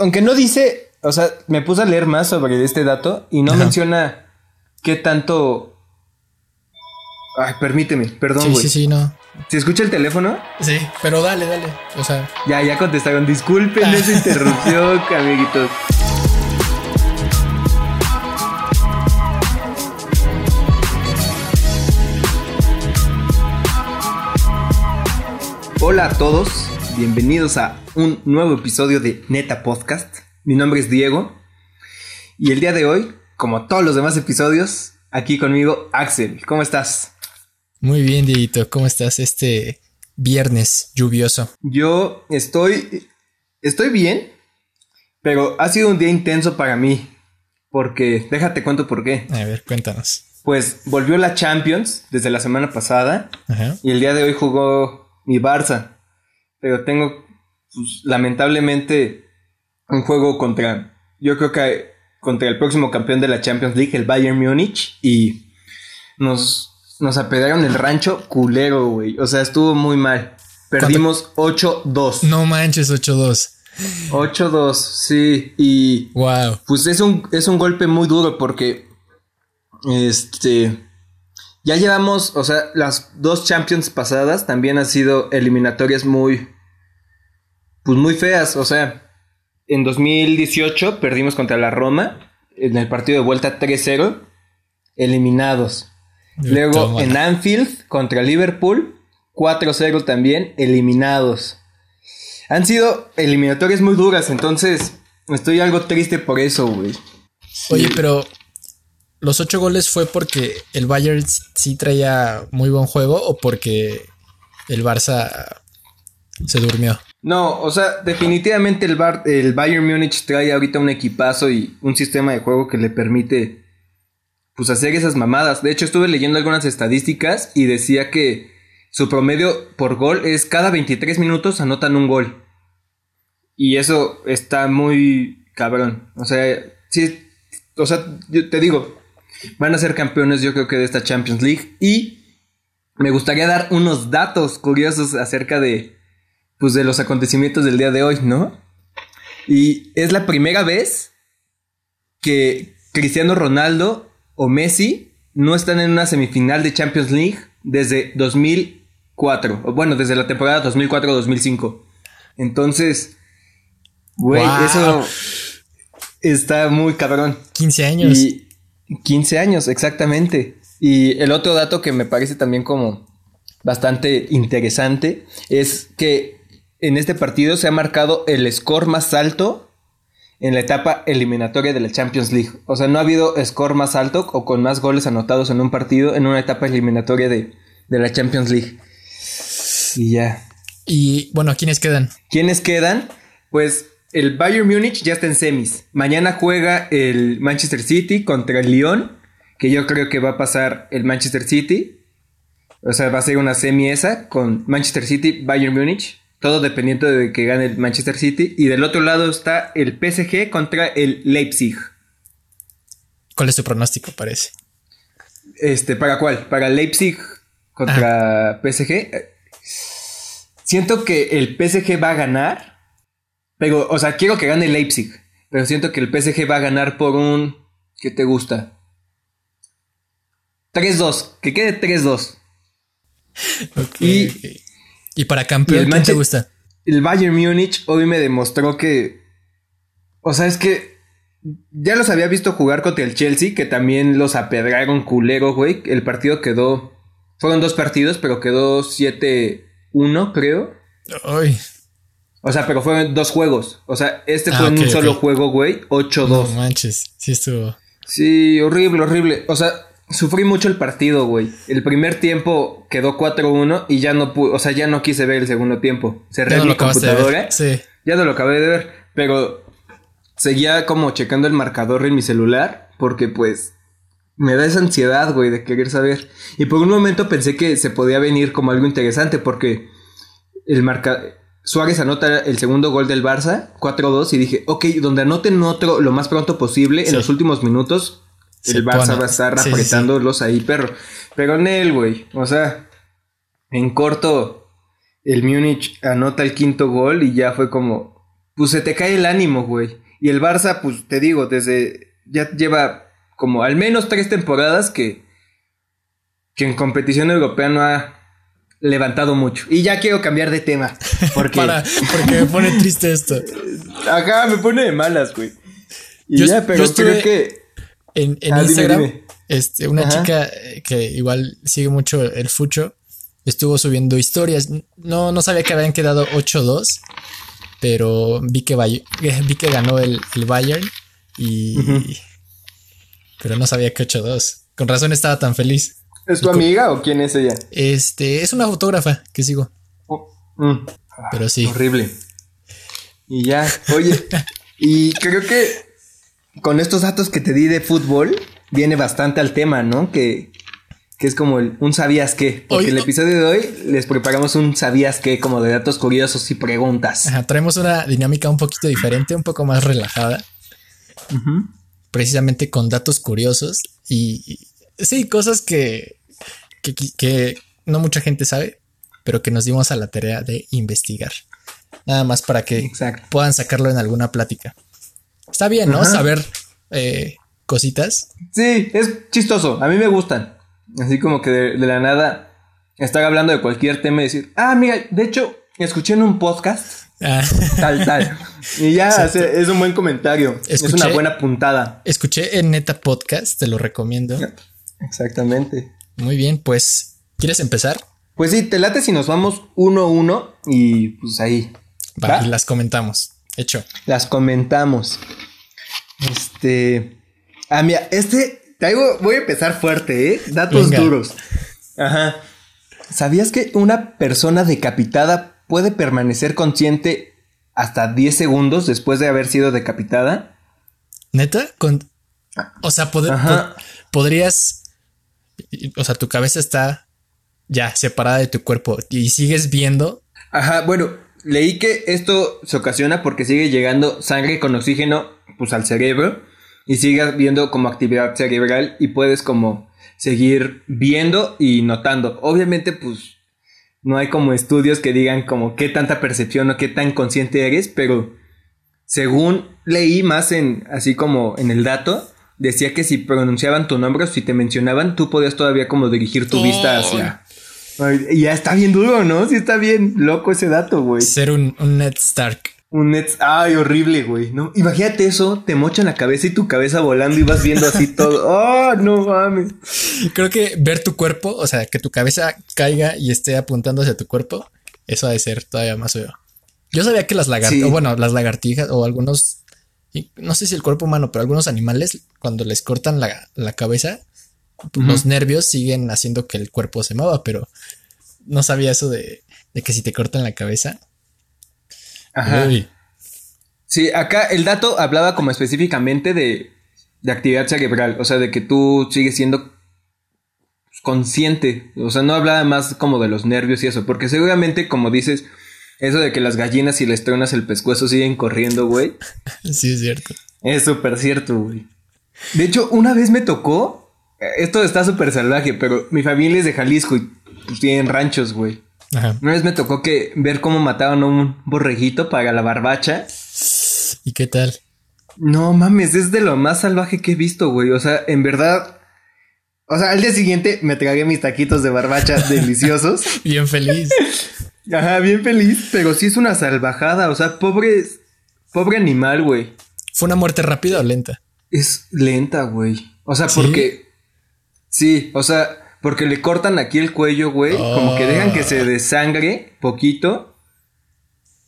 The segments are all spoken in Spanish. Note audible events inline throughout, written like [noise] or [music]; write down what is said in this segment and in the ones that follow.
aunque no dice, o sea, me puse a leer más sobre este dato y no menciona qué tanto... Ay, permíteme, perdón, güey. Sí, sí, sí, no. ¿Se escucha el teléfono? Sí, pero dale, dale. O sea. Ya, ya contestaron. Disculpen esa interrupción, [laughs] amiguitos. Hola a todos, bienvenidos a un nuevo episodio de Neta Podcast. Mi nombre es Diego y el día de hoy, como todos los demás episodios, aquí conmigo Axel. ¿Cómo estás? Muy bien, Dieguito. ¿Cómo estás este viernes lluvioso? Yo estoy estoy bien, pero ha sido un día intenso para mí porque déjate cuento por qué. A ver, cuéntanos. Pues volvió la Champions desde la semana pasada y el día de hoy jugó mi Barça. Pero tengo, pues, lamentablemente, un juego contra, yo creo que contra el próximo campeón de la Champions League, el Bayern Múnich, y nos, nos apedraron el rancho culero, güey. O sea, estuvo muy mal. Perdimos 8-2. No manches, 8-2. 8-2, sí. Y. Wow. Pues es un, es un golpe muy duro porque. Este. Ya llevamos, o sea, las dos Champions pasadas también han sido eliminatorias muy, pues muy feas. O sea, en 2018 perdimos contra la Roma en el partido de vuelta 3-0, eliminados. Luego en Anfield contra Liverpool, 4-0 también, eliminados. Han sido eliminatorias muy duras, entonces estoy algo triste por eso, güey. Oye, pero ¿Los ocho goles fue porque el Bayern sí traía muy buen juego o porque el Barça se durmió? No, o sea, definitivamente el, el Bayern Múnich trae ahorita un equipazo y un sistema de juego que le permite pues hacer esas mamadas. De hecho, estuve leyendo algunas estadísticas y decía que su promedio por gol es cada 23 minutos anotan un gol. Y eso está muy cabrón. O sea, sí, o sea, yo te digo, Van a ser campeones yo creo que de esta Champions League. Y me gustaría dar unos datos curiosos acerca de, pues, de los acontecimientos del día de hoy, ¿no? Y es la primera vez que Cristiano Ronaldo o Messi no están en una semifinal de Champions League desde 2004. O bueno, desde la temporada 2004-2005. Entonces, güey, eso está muy cabrón. 15 años. 15 años, exactamente. Y el otro dato que me parece también como bastante interesante es que en este partido se ha marcado el score más alto en la etapa eliminatoria de la Champions League. O sea, no ha habido score más alto o con más goles anotados en un partido en una etapa eliminatoria de, de la Champions League. Y ya. Y bueno, ¿quiénes quedan? ¿Quiénes quedan? Pues el Bayern Múnich ya está en semis. Mañana juega el Manchester City contra el Lyon, que yo creo que va a pasar el Manchester City. O sea, va a ser una semi esa con Manchester City, Bayern Múnich. Todo dependiendo de que gane el Manchester City. Y del otro lado está el PSG contra el Leipzig. ¿Cuál es tu pronóstico, parece? Este, ¿para cuál? ¿Para Leipzig contra PSG? Siento que el PSG va a ganar pero, o sea, quiero que gane Leipzig. Pero siento que el PSG va a ganar por un. ¿Qué te gusta? 3-2. Que quede 3-2. y, y para campeón, ¿quién te gusta? El Bayern Múnich hoy me demostró que. O sea, es que. Ya los había visto jugar contra el Chelsea, que también los apedraron culero, güey. El partido quedó. Fueron dos partidos, pero quedó 7-1, creo. Ay. O sea, pero fueron dos juegos. O sea, este fue ah, en un solo juego, güey. 8-2. No manches, sí estuvo. Sí, horrible, horrible. O sea, sufrí mucho el partido, güey. El primer tiempo quedó 4-1 y ya no pude, o sea, ya no quise ver el segundo tiempo. Cerré mi computadora. Sí. Ya no lo acabé de ver, pero seguía como checando el marcador en mi celular porque pues me da esa ansiedad, güey, de querer saber. Y por un momento pensé que se podía venir como algo interesante porque el marcador Suárez anota el segundo gol del Barça, 4-2, y dije, ok, donde anoten otro lo más pronto posible, en los últimos minutos, el Barça va a estar apretándolos ahí, perro. Pero en él, güey, o sea, en corto, el Múnich anota el quinto gol y ya fue como, pues se te cae el ánimo, güey. Y el Barça, pues te digo, desde ya lleva como al menos tres temporadas que, que en competición europea no ha levantado mucho. Y ya quiero cambiar de tema. Porque, [laughs] Para, porque me pone triste esto. Acá me pone de malas, güey. Y Yo- ya, pero yo estuve- creo que. En, en Ah, Instagram, dime. Este, una Ajá. chica que igual sigue mucho el fucho estuvo subiendo historias. No, no sabía que habían quedado 8-2, pero vi que, [laughs] vi que ganó el, el Bayern y. Pero no sabía que 8-2. Con razón estaba tan feliz. ¿Es tu amiga o quién es ella? Este, es una fotógrafa que sigo, Oh, mm. pero sí. Horrible. Y ya, oye, [laughs] y creo que con estos datos que te di de fútbol, viene bastante al tema, ¿no? Que, que es como el- un sabías qué. Porque Hoy- el episodio de hoy les preparamos un sabías qué, como de datos curiosos y preguntas. Ajá, traemos una dinámica un poquito diferente, un poco más relajada. Precisamente con datos curiosos y, y- sí, cosas que, que, que no mucha gente sabe, pero que nos dimos a la tarea de investigar. Nada más para que Exacto. puedan sacarlo en alguna plática. Está bien, ¿no? Ajá. Saber eh, cositas. Sí, es chistoso. A mí me gustan. Así como que de, de la nada estar hablando de cualquier tema y decir, ah, mira, de hecho, escuché en un podcast Ah, [laughs] tal, tal. Y ya hace- es un buen comentario. Es una buena puntada. escuché en Neta Podcast, te lo recomiendo. Exactamente. Muy bien, pues, ¿quieres empezar? Pues sí, te late si nos vamos uno a uno y pues ahí Va, ¿Va? y las comentamos. Hecho. las comentamos. Este. Ah, mira, este. Traigo, voy a empezar fuerte, ¿eh? Datos Venga. duros. Ajá. ¿Sabías que una persona decapitada puede permanecer consciente hasta 10 segundos después de haber sido decapitada? ¿Neta? Con, o sea, pod- Ajá. pod- podrías. O sea, tu cabeza está ya separada de tu cuerpo y sigues viendo. Ajá, bueno, leí que esto se ocasiona porque sigue llegando sangre con oxígeno pues al cerebro y sigue viendo como actividad cerebral y puedes como seguir viendo y notando. Obviamente pues no hay como estudios que digan como qué tanta percepción o qué tan consciente eres, pero según leí más en así como en el dato decía que si pronunciaban tu nombre o si te mencionaban tú podías todavía como dirigir tu vista Ay. hacia Ay, ya está bien duro, ¿no? Sí está bien loco ese dato, güey. Ser un, un Ned Stark. Un net... Ay, horrible, güey. No, imagínate eso, te mochan la cabeza y tu cabeza volando y vas viendo así [laughs] todo. Oh, no mames. Creo que ver tu cuerpo, o sea, que tu cabeza caiga y esté apuntando hacia tu cuerpo, eso ha de ser todavía más feo. Yo sabía que las lagartijas, Sí. bueno, las lagartijas o algunos, y no sé si el cuerpo humano, pero algunos animales, cuando les cortan la, la cabeza, los nervios siguen haciendo que el cuerpo se mueva, pero no sabía eso de, de que si te cortan la cabeza. Ajá. uy, Sí, acá el dato hablaba como específicamente de, de actividad cerebral, o sea, de que tú sigues siendo consciente, o sea, no hablaba más como de los nervios y eso, porque seguramente, como dices, eso de que las gallinas y les tronas el pescuezo siguen corriendo, güey, [laughs] sí es cierto. es súper cierto, güey. De hecho, una vez me tocó, eh, esto está súper salvaje, pero mi familia es de Jalisco y pues tienen ranchos, güey. Ajá. Una vez me tocó que ver cómo mataban a un borreguito para la barbacha. ¿Y qué tal? No mames, es de lo más salvaje que he visto, güey. O sea, en verdad. O sea, al día siguiente me tragué mis taquitos de barbacha [laughs] deliciosos. Bien feliz. Ajá, bien feliz, pero sí es una salvajada. O sea, pobre. Pobre animal, güey. ¿Fue una muerte rápida o lenta? Es lenta, güey. O sea, ¿Sí? porque. Sí, o sea, porque le cortan aquí el cuello, güey. Como que dejan que se desangre poquito.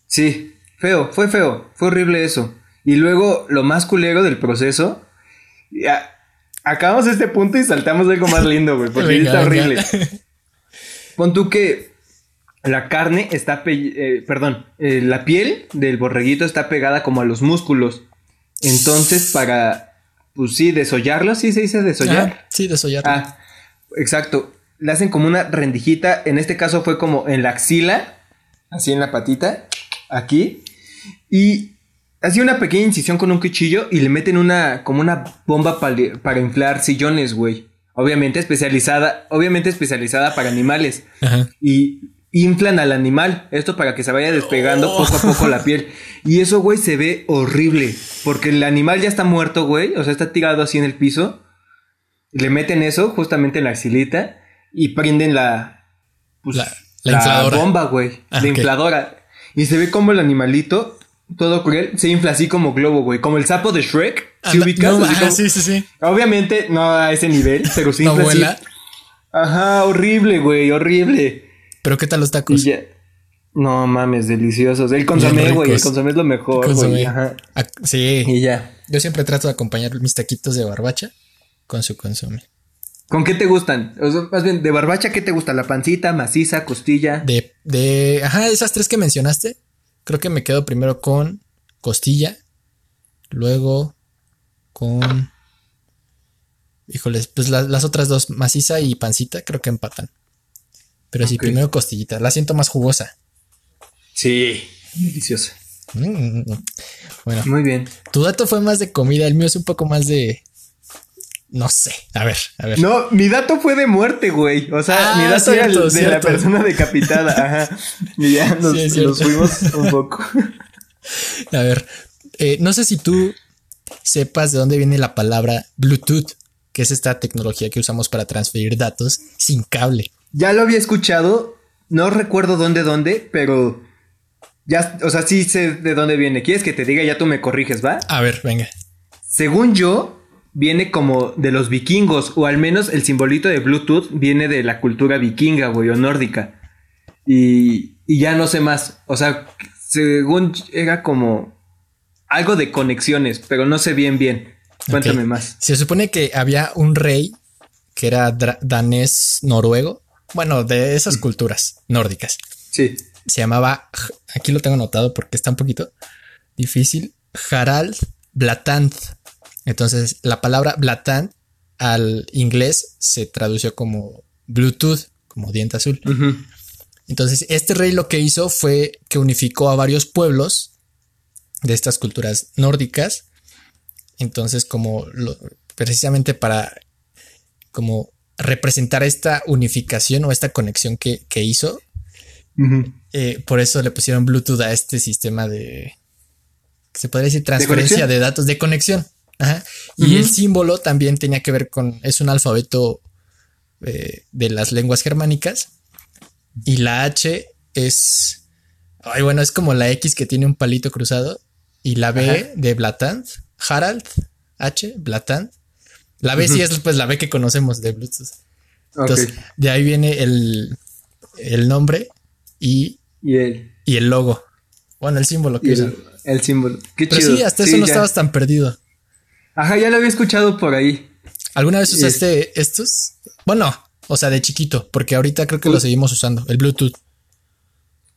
Sí, feo, fue feo. Fue horrible eso. Y luego, lo más culero del proceso. Ya, acabamos este punto y saltamos algo más lindo, güey. Porque Venga, [laughs] está venga. horrible. [laughs] Pon tú que la carne está, eh, perdón, eh, la piel del borreguito está pegada como a los músculos. Entonces, para, pues sí, desollarlo, sí se dice desollar. Ajá, sí, desollarlo. Ah, exacto. Le hacen como una rendijita. En este caso fue como en la axila, así en la patita, aquí. Y hacía una pequeña incisión con un cuchillo y le meten una, como una bomba para inflar sillones, güey. Obviamente especializada, obviamente especializada para animales. Ajá. Y inflan al animal. Esto para que se vaya despegando Oh. poco a poco la piel. Y eso, güey, se ve horrible. Porque el animal ya está muerto, güey. O sea, está tirado así en el piso. Le meten eso justamente en la axilita. Y prenden la. pues, La- la infladora. bomba, güey. Ah, la infladora. Y se ve como el animalito, todo cruel, se infla así como globo, güey. Como el sapo de Shrek. ¿Sí ubicas? no, Así ajá, como- sí, sí, sí. Obviamente no a ese nivel, pero se No infla así. vuela. Ajá, horrible, güey, horrible. Pero ¿qué tal los tacos? ya. No mames, deliciosos. El consomé, güey. El consomé es lo mejor, güey. Ah, sí. Y ya. Yo siempre trato de acompañar mis taquitos de barbacha con su consomé. ¿Con qué te gustan? O sea, más bien, de barbacha, ¿qué te gusta? ¿La pancita, maciza, costilla? De, de, ajá, esas tres que mencionaste, creo que me quedo primero con costilla, luego con, híjoles, pues la- las otras dos, maciza y pancita, creo que empatan. Pero sí, Ok. primero costillita, la siento más jugosa. Sí. Deliciosa. Mm, Bueno, Muy bien. tu dato fue más de comida, el mío es un poco más de, no sé, a ver, a ver. No, mi dato fue de muerte, güey. O sea, Ah, mi dato era el cierto, de la persona decapitada. Ajá. Y ya Sí, nos fuimos un poco. [laughs] A ver, eh, no sé si tú sepas de dónde viene la palabra Bluetooth, que es esta tecnología que usamos para transferir datos sin cable. Ya lo había escuchado. No recuerdo dónde, dónde, pero. Ya, o sea, sí sé de dónde viene. ¿Quieres que te diga? Ya tú me corriges, ¿va? A ver, venga. Según yo, viene como de los vikingos, o al menos el simbolito de Bluetooth viene de la cultura vikinga, güey, o nórdica. Y, y ya no sé más. O sea, según era como algo de conexiones, pero no sé bien, bien. Cuéntame más. Se supone que había un rey que era danés noruego, bueno, de esas culturas nórdicas. Sí. Se llamaba, aquí lo tengo anotado porque está un poquito difícil, Harald Blatant. Entonces, la palabra Blatant al inglés se tradució como Bluetooth, como diente azul. Entonces, este rey lo que hizo fue que unificó a varios pueblos de estas culturas nórdicas. Entonces, como lo- precisamente para como representar esta unificación o esta conexión que, que hizo, eh, por eso le pusieron Bluetooth a este sistema de, se podría decir, transferencia de, datos de conexión. Ajá. Y el símbolo también tenía que ver con, es un alfabeto eh, de las lenguas germánicas. Y la H es, ay, bueno, es como la X que tiene un palito cruzado. Y la B Ajá. de Blatant, Harald, H, Blatant. La B sí es pues la B que conocemos de Bluetooth. Entonces, de ahí viene el, el nombre y, y el, y el logo. Bueno, el símbolo que usan. el, el símbolo. Qué Pero chido. sí, hasta eso no estabas tan perdido. Ajá, ya lo había escuchado por ahí. ¿Alguna vez usaste estos? Bueno, o sea, de chiquito, porque ahorita creo que lo Pues- seguimos usando, el Bluetooth.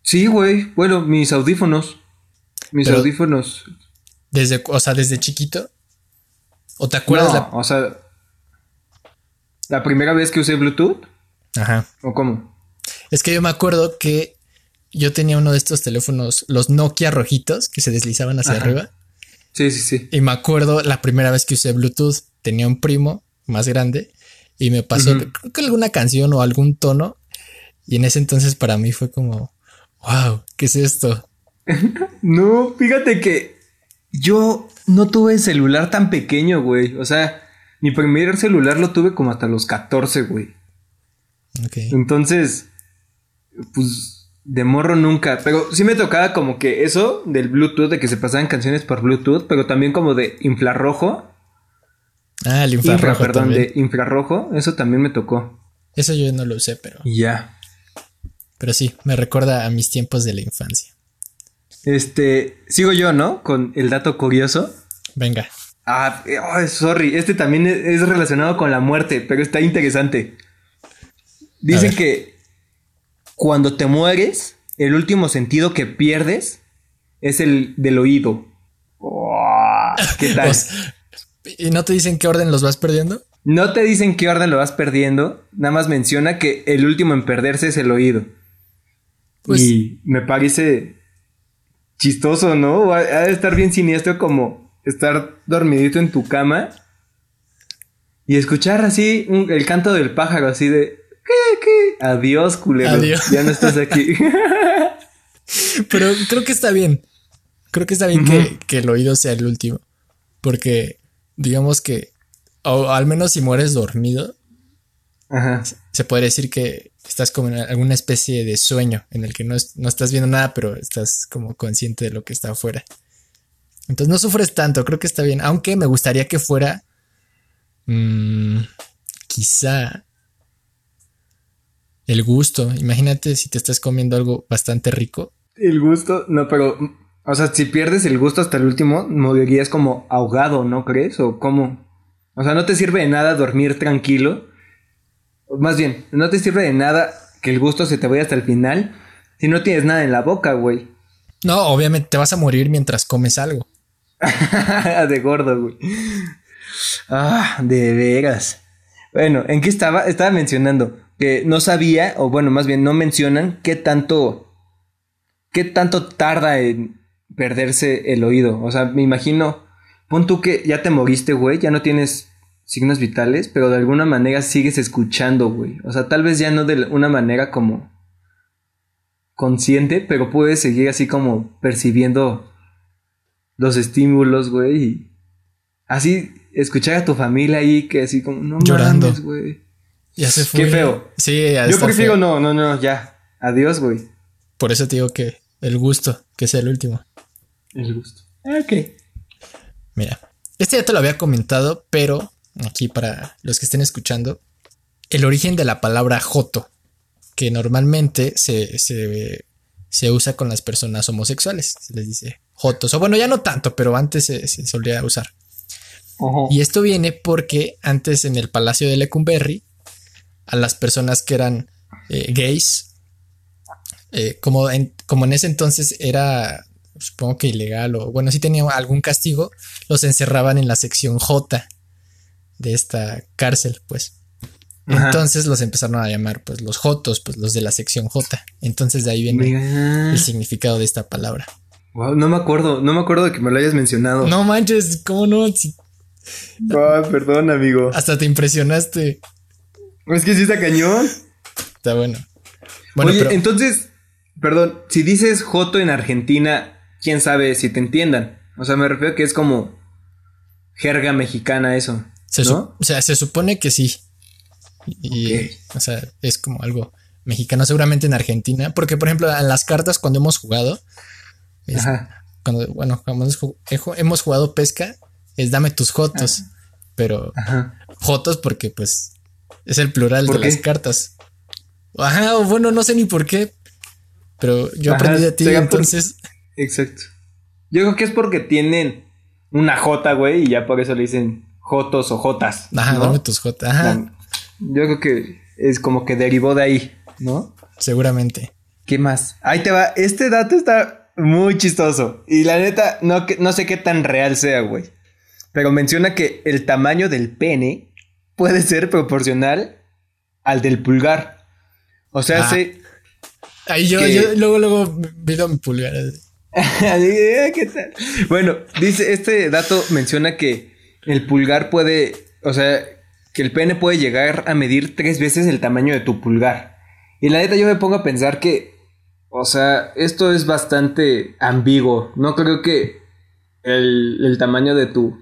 Sí, güey. Bueno, mis audífonos. Mis Pero- audífonos. Desde, o sea, desde chiquito. ¿O te acuerdas No, la- o sea, la primera vez que usé Bluetooth, Ajá. o cómo? Es que yo me acuerdo que yo tenía uno de estos teléfonos, los Nokia rojitos, que se deslizaban hacia Ajá. arriba. Sí, sí, sí. Y me acuerdo la primera vez que usé Bluetooth, tenía un primo más grande y me pasó, creo que alguna canción o algún tono. Y en ese entonces para mí fue como, wow, ¿qué es esto? [laughs] No, fíjate que yo no tuve celular tan pequeño, güey. O sea, mi primer celular lo tuve como hasta los 14, güey. Ok. Entonces, pues de morro nunca. Pero sí me tocaba como que eso del Bluetooth, de que se pasaban canciones por Bluetooth, pero también como de infrarrojo. Ah, el Infra, infrarrojo perdón, también. de infrarrojo. Eso también me tocó. Eso yo no lo usé, pero, ya. pero sí, me recuerda a mis tiempos de la infancia. Este, sigo yo, ¿no? Con el dato curioso. Venga. Ah, oh, sorry, este también es relacionado con la muerte, pero está interesante. Dicen que cuando te mueres, el último sentido que pierdes es el del oído. Oh, ¿Qué [laughs] tal? ¿Y no te dicen qué orden los vas perdiendo? No te dicen qué orden lo vas perdiendo, nada más menciona que el último en perderse es el oído. Pues- y me parece chistoso, ¿no? Ha ha de estar bien siniestro como estar dormidito en tu cama y escuchar así un- el canto del pájaro, así de ¿qué, qué? Adiós, culero. Adiós. Ya no estás aquí. [laughs] Pero creo que está bien. Creo que está bien que, que, el oído sea el último. Porque, digamos que, o al menos si mueres dormido, Ajá. se podría decir que estás como en alguna especie de sueño en el que no, no estás viendo nada, pero estás como consciente de lo que está afuera. Entonces no sufres tanto, creo que está bien. Aunque me gustaría que fuera. Mmm, quizá. El gusto. Imagínate si te estás comiendo algo bastante rico. El gusto, no, pero. O sea, si pierdes el gusto hasta el último, morirías como ahogado, ¿no crees? ¿O cómo? O sea, no te sirve de nada dormir tranquilo. Más bien, no te sirve de nada que el gusto se te vaya hasta el final si no tienes nada en la boca, güey. No, obviamente te vas a morir mientras comes algo. [laughs] de gordo, güey. Ah, de veras. Bueno, ¿en qué estaba? Estaba mencionando que no sabía, o bueno, más bien no mencionan qué tanto. qué tanto tarda en perderse el oído. O sea, me imagino. Pon tú que ya te moriste, güey, ya no tienes signos vitales, pero de alguna manera sigues escuchando, güey. O sea, tal vez ya no de una manera como consciente, pero puedes seguir así como percibiendo los estímulos, güey. Y así escuchar a tu familia ahí que así como, no Llorando. güey. Ya se fue. Qué feo. Sí, ya Yo prefiero no, no, no, ya. Adiós, güey. Por eso te digo que el gusto, que sea el último. El gusto. Ok. Mira, este ya te lo había comentado, pero aquí para los que estén escuchando, el origen de la palabra joto, que normalmente se, se, usa con las personas homosexuales, se les dice jotos, o bueno, ya no tanto, pero antes se, solía usar. Y esto viene porque antes en el Palacio de Lecumberri, a las personas que eran eh, gays, eh, como, en, como en ese entonces era, supongo que ilegal, o bueno, si tenía algún castigo, los encerraban en la sección J de esta cárcel, pues. Entonces los empezaron a llamar, pues, los Jotos, pues, los de la sección J. Entonces de ahí viene el significado de esta palabra. Wow, no me acuerdo, no me acuerdo de que me lo hayas mencionado. No manches, ¿cómo no? perdón, amigo. Hasta te impresionaste. Es que sí está cañón. Está bueno. Oye, entonces, perdón, si dices Joto en Argentina, quién sabe si te entiendan. O sea, me refiero a que es como jerga mexicana eso. ¿No? O sea, se supone que sí. Y, o sea, es como algo mexicano, seguramente en Argentina. Porque, por ejemplo, en las cartas, cuando hemos jugado, cuando, bueno, cuando hemos jugado pesca, es dame tus jotos. Pero jotos porque, pues, es el plural de las cartas. Ajá, bueno, no sé ni por qué. Pero yo aprendí de ti, entonces. Exacto. Yo creo que es porque tienen una J, güey, y ya por eso le dicen Jotos o Jotas. Ajá, dame tus Jotas. Ajá. Yo creo que es como que derivó de ahí, ¿no? Seguramente. ¿Qué más? Ahí te va. Este dato está muy chistoso. Y la neta, no, no sé qué tan real sea, güey. Pero menciona que el tamaño del pene puede ser proporcional al del pulgar. O sea, ah. Ahí yo, yo, luego, luego veo mi pulgar. [laughs] ¿Qué tal? Bueno, dice, este dato menciona que el pulgar puede, o sea, que el pene puede llegar a medir tres veces el tamaño de tu pulgar. Y la neta yo me pongo a pensar que, o sea, esto es bastante ambiguo. No creo que el, tamaño de tu,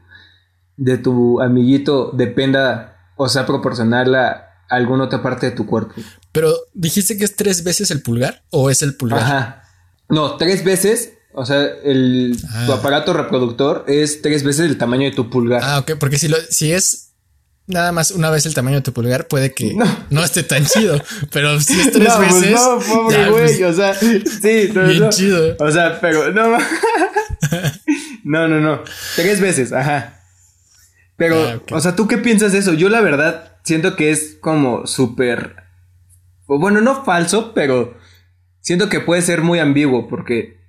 de tu amiguito dependa, o sea, proporcional a alguna otra parte de tu cuerpo. Pero, ¿dijiste que es tres veces el pulgar o es el pulgar? Ajá. No, tres veces o sea, el, tu ah. aparato reproductor es tres veces el tamaño de tu pulgar. Ah, ok, porque si, lo, si es nada más una vez el tamaño de tu pulgar, puede que no, esté tan chido. [laughs] Pero si es tres pues veces. no, pobre güey. Pues, o sea, sí, no, bien chido. O sea, pero no. [laughs] no, no, no. Tres veces, ajá. Pero, ah, o sea, ¿tú qué piensas de eso? Yo la verdad siento que es como súper. Bueno, no falso, pero siento que puede ser muy ambiguo porque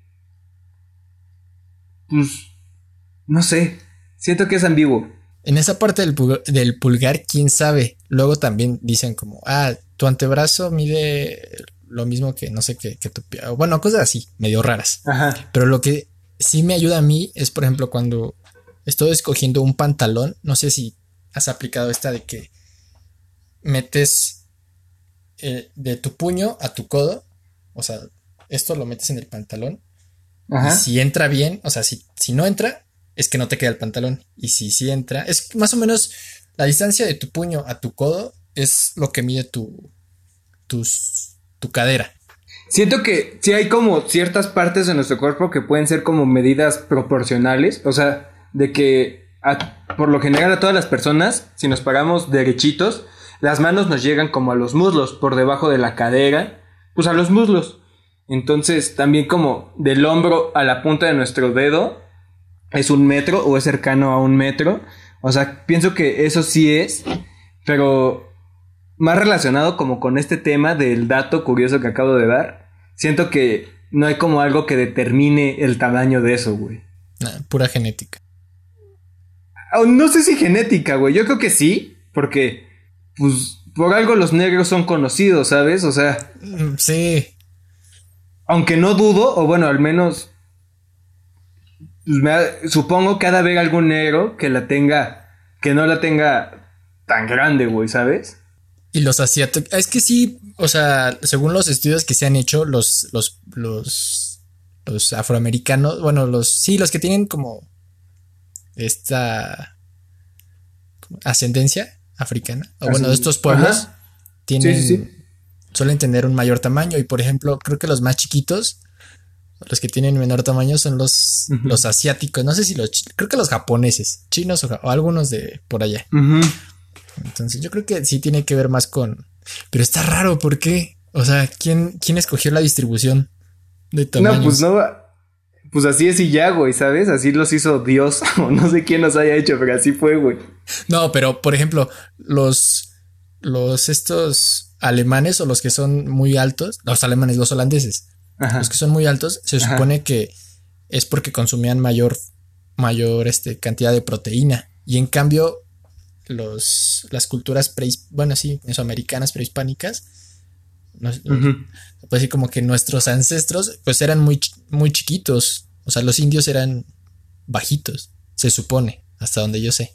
pues, no sé, siento que es ambiguo. En esa parte del, pulgar, quién sabe. Luego también dicen como, ah, tu antebrazo mide lo mismo que no sé qué, que tu pie. Bueno, cosas así, medio raras. Ajá. Pero lo que sí me ayuda a mí es, por ejemplo, cuando estoy escogiendo un pantalón, no sé si has aplicado esta de que metes eh, de tu puño a tu codo, o sea, esto lo metes en el pantalón. Y si entra bien, o sea, si, si no entra, es que no te queda el pantalón. Y si sí entra, es más o menos la distancia de tu puño a tu codo es lo que mide tu, tus, tu cadera. Siento que sí hay como ciertas partes de nuestro cuerpo que pueden ser como medidas proporcionales. O sea, de que por lo general a todas las personas, si nos paramos derechitos, las manos nos llegan como a los muslos, por debajo de la cadera, pues a los muslos. Entonces, también como del hombro a la punta de nuestro dedo es un metro o es cercano a un metro. O sea, pienso que eso sí es, pero más relacionado como con este tema del dato curioso que acabo de dar, siento que no hay como algo que determine el tamaño de eso, güey. pura genética. No sé si genética, güey. Yo creo que sí, porque, pues, por algo los negros son conocidos, ¿sabes? O sea. Mm, sí. Aunque no dudo, o bueno, al menos. Pues, supongo que ha de haber algún negro que la tenga. Que no la tenga tan grande, güey, ¿sabes? Y los asiáticos. Es que sí, o sea, según los estudios que se han hecho, los, los, los, los afroamericanos, bueno, los, sí, los que tienen como esta ascendencia africana, o bueno, de estos pueblos, tienen, suelen tener un mayor tamaño y por ejemplo, creo que los más chiquitos, los que tienen menor tamaño son los, los asiáticos, no sé si los, creo que los japoneses, chinos o, algunos de por allá. Entonces yo creo que sí tiene que ver más con, pero está raro, ¿por qué? O sea, ¿quién, quién escogió la distribución de tamaños? No, pues no, pues así es y ya, güey, ¿sabes? Así los hizo Dios, [laughs] o no sé quién los haya hecho, pero así fue, güey. No, pero por ejemplo, los, los estos alemanes o los que son muy altos, los alemanes, los holandeses, los que son muy altos, se supone que es porque consumían mayor, mayor este, cantidad de proteína. Y en cambio, los, las culturas, pre, bueno, sí, mesoamericanas prehispánicas, pues así como que nuestros ancestros pues eran muy, muy chiquitos. O sea, los indios eran bajitos, se supone, hasta donde yo sé.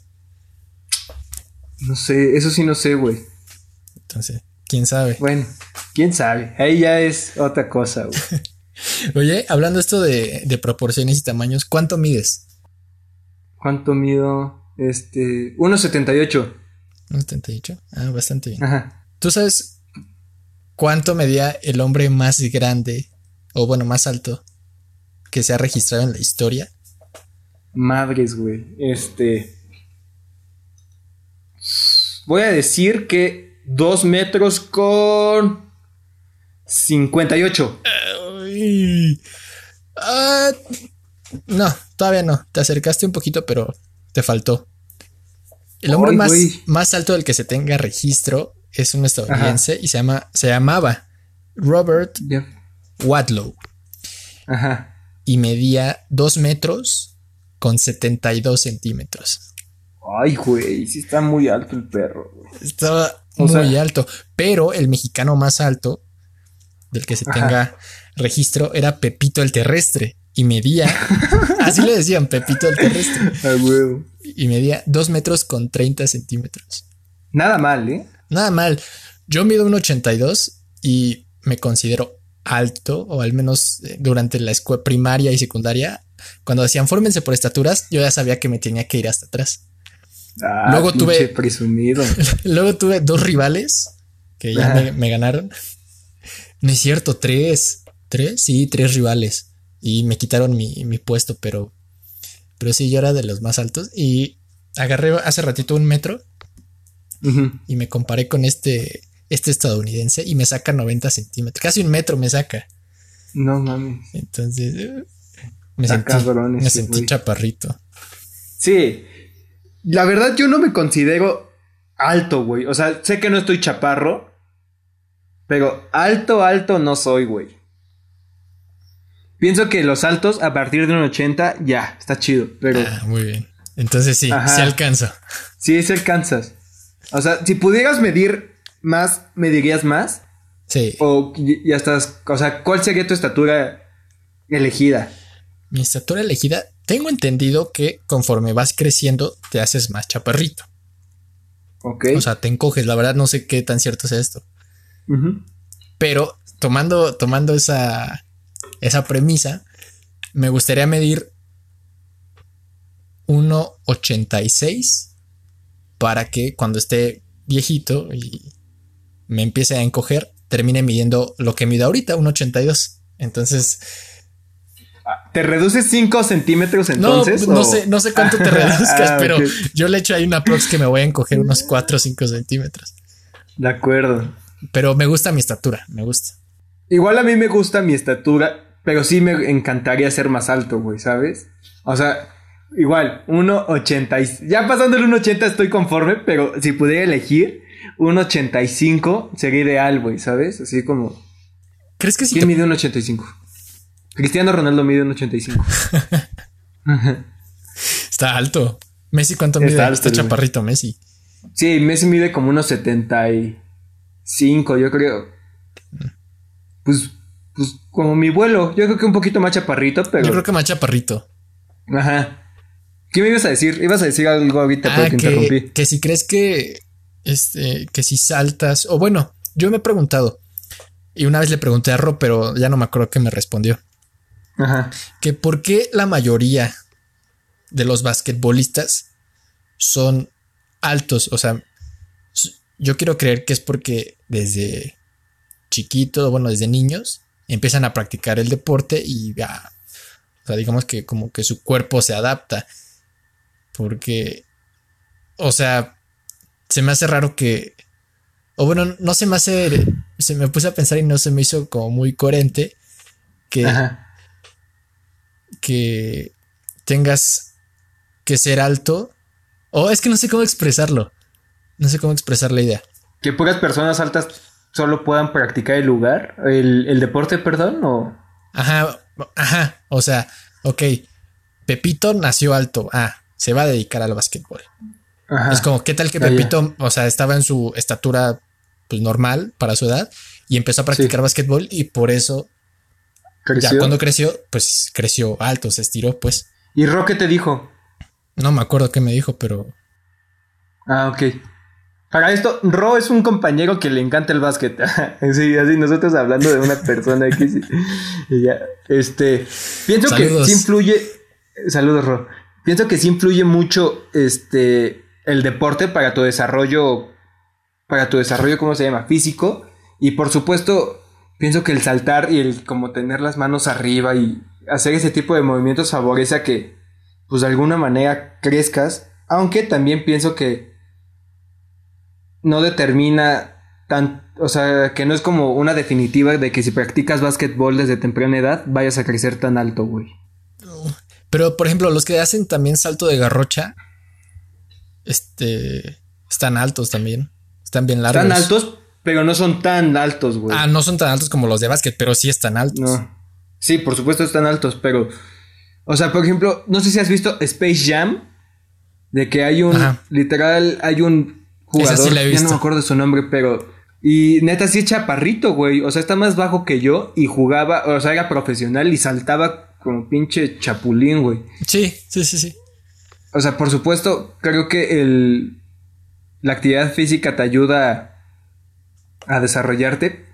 No sé, eso sí no sé, güey. Entonces, quién sabe. Bueno, quién sabe. Ahí ya es otra cosa, güey. [laughs] Oye, hablando esto de, de proporciones y tamaños, ¿cuánto mides? ¿Cuánto mido? Este, 1.78. 1.78. Ah, bastante bien. Ajá. ¿Tú sabes ¿Cuánto medía el hombre más grande, o bueno, más alto, que se ha registrado en la historia? Madres, güey. Este. Voy a decir que dos metros con 58. Ah, no, todavía no. Te acercaste un poquito, pero te faltó. El hombre más, más, alto del que se tenga registro es un estadounidense y se, llama, se llamaba Robert Wadlow. Ajá. Y medía 2 metros con 72 centímetros. Ay, güey, sí está muy alto el perro. Estaba muy alto. Pero el mexicano más alto del que se tenga registro era Pepito el Terrestre. Y medía, [laughs] así le decían, Pepito el Terrestre. Ay. Y medía 2 metros con 30 centímetros. Nada mal, ¿eh? Nada mal. Yo mido un 82 y me considero alto, o al menos eh, durante la escuela primaria y secundaria. Cuando decían fórmense por estaturas, yo ya sabía que me tenía que ir hasta atrás. Ah, luego tuve. Presumido. [laughs] luego tuve dos rivales que ya me, ganaron. No es cierto, tres. ¿Tres? Sí, tres rivales. Y me quitaron mi, mi puesto, pero. Pero sí, yo era de los más altos. Y agarré hace ratito un metro y me comparé con este, este estadounidense y me saca 90 centímetros, casi un metro me saca. No mames. Entonces eh, me sentí, me sentí chaparrito. Sí, la verdad yo no me considero alto, güey. O sea, sé que no estoy chaparro, pero alto, alto no soy, güey. Pienso que los altos a partir de un 80 ya, está chido, pero... Ah, muy bien. Entonces sí, sí alcanzo. Sí, sí alcanzas. O sea, si pudieras medir más, ¿medirías más? Sí. O ya estás, o sea, ¿cuál sería tu estatura elegida? Mi estatura elegida, tengo entendido que conforme vas creciendo te haces más chaparrito. Ok. O sea, te encoges, la verdad no sé qué tan cierto es esto. Pero tomando, tomando esa, esa premisa, me gustaría medir 1,86 para que cuando esté viejito y me empiece a encoger, termine midiendo lo que mido ahorita, 1,82. Entonces... ¿Te reduces 5 centímetros entonces? No, no sé, no sé cuánto te [laughs] reduzcas, ah, pero yo le echo ahí una prox que me voy a encoger unos 4 o 5 centímetros. De acuerdo. Pero me gusta mi estatura, me gusta. Igual a mí me gusta mi estatura, pero sí me encantaría ser más alto, güey, ¿sabes? O sea, igual, 1,80. Ya pasando el 1,80 estoy conforme, pero si pudiera elegir, 1,85 sería ideal, güey, ¿sabes? Así como. ¿Crees que sí? ¿Quién mide 1,85? Cristiano Ronaldo mide 1,85. [laughs] Está alto. Messi, ¿cuánto mide? Está, chaparrito, Messi. Sí, Messi mide como unos 75, yo creo. Pues, pues como mi vuelo. Yo creo que un poquito más chaparrito, pero. Yo creo que más chaparrito. Ajá. ¿Qué me ibas a decir? Ibas a decir algo ahorita, pero te que, interrumpí. Que si crees que. Este. Que si saltas. O bueno, yo me he preguntado. Y una vez le pregunté a Ro, pero ya no me acuerdo que me respondió. Ajá. Que por qué la mayoría de los basquetbolistas son altos. O sea, yo quiero creer que es porque desde chiquitos, bueno, desde niños, empiezan a practicar el deporte y ya, o sea, digamos que como que su cuerpo se adapta. Porque, o sea, se me hace raro que, o bueno, no se me hace, se me puse a pensar y no se me hizo como muy coherente que, que tengas que ser alto. O es que no sé cómo expresarlo. No sé cómo expresar la idea. Que puras personas altas solo puedan practicar el lugar, el, deporte, perdón, o... Ajá, ajá, o sea, ok, Pepito nació alto, ah, se va a dedicar al básquetbol. Ajá. Es como, ¿qué tal que Pepito, o sea, estaba en su estatura pues normal para su edad y empezó a practicar básquetbol y por eso ¿Creció? ya cuando creció, pues creció alto, se estiró, pues. ¿Y Roque te dijo? No me acuerdo qué me dijo, pero... Ah, ok. Para esto, Ro es un compañero que le encanta el básquet. [laughs] sí, así nosotros hablando de una persona [laughs] X. Y, ya, este, pienso que sí influye. Saludos, Ro. Pienso que sí influye mucho este el deporte para tu desarrollo, para tu desarrollo, ¿cómo se llama? Físico. Y por supuesto, pienso que el saltar y el como tener las manos arriba y hacer ese tipo de movimientos favorece a que, pues de alguna manera crezcas. Aunque también pienso que no determina tan, o sea, que no es como una definitiva de que si practicas básquetbol desde temprana edad vayas a crecer tan alto, güey. Pero, por ejemplo, los que hacen también salto de garrocha, este, están altos también. Están bien largos. Están altos, pero no son tan altos, güey. Ah, no son tan altos como los de básquet, pero sí están altos. No. Sí, por supuesto están altos, pero, o sea, por ejemplo, no sé si has visto Space Jam, de que hay un, literal, hay un jugador. Ya no me acuerdo de su nombre, pero. Y neta, sí es chaparrito, güey. O sea, está más bajo que yo y jugaba, o sea, era profesional y saltaba como pinche chapulín, güey. Sí, sí, sí, sí. O sea, por supuesto, creo que el. La actividad física te ayuda a desarrollarte.